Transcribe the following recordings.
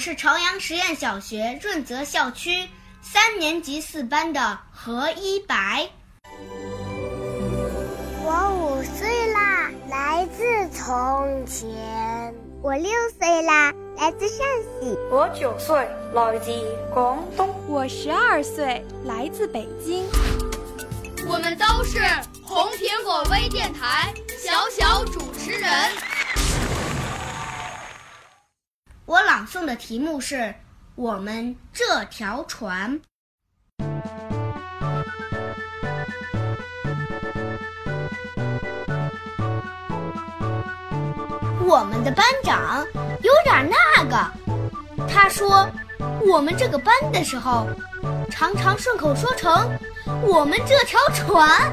是朝阳实验小学润泽校区三年级四班的何一白。我五岁啦，来自从前。我六岁啦，来自陕西。我九岁，来自广东。我十二岁，来自北京。我们都是红苹果微电台小小主持人。我朗诵的题目是《我们这条船》。我们的班长有点那个，他说我们这个班的时候，常常顺口说成“我们这条船”，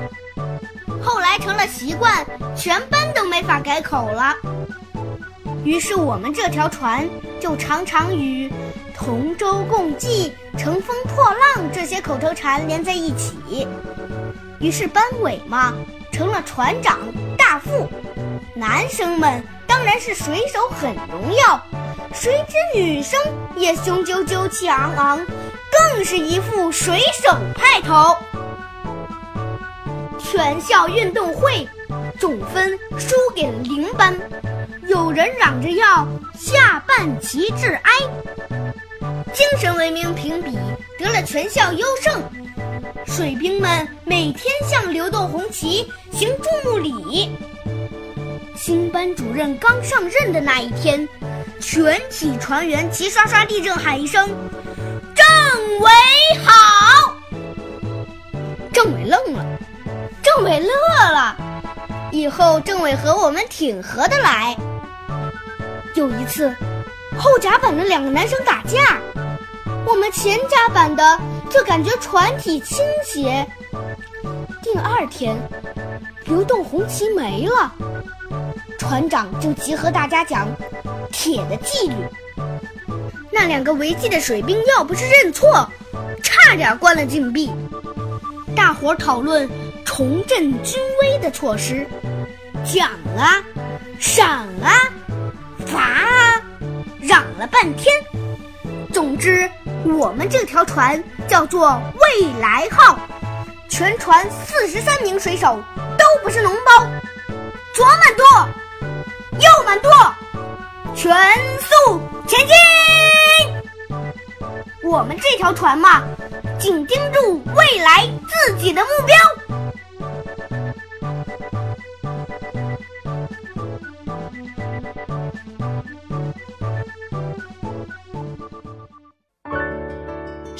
后来成了习惯，全班都没法改口了。于是我们这条船就常常与“同舟共济”“乘风破浪”这些口头禅连在一起。于是班委嘛，成了船长、大副，男生们。当然是水手很荣耀，谁知女生也雄赳赳气昂昂，更是一副水手派头。全校运动会总分输给了零班，有人嚷着要下半旗致哀。精神文明评比得了全校优胜，水兵们每天向流动红旗行注目礼。新班主任刚上任的那一天，全体船员齐刷刷立正喊一声：“政委好！”政委愣了，政委乐了。以后政委和我们挺合得来。有一次，后甲板的两个男生打架，我们前甲板的就感觉船体倾斜。第二天，流动红旗没了。船长就集合大家讲铁的纪律。那两个违纪的水兵要不是认错，差点关了禁闭。大伙讨论重振军威的措施，讲啊，赏啊，罚啊，嚷了半天。总之，我们这条船叫做“未来号”，全船四十三名水手都不是脓包，左满舵。右满舵，全速前进！我们这条船嘛，紧盯住未来自己的目标。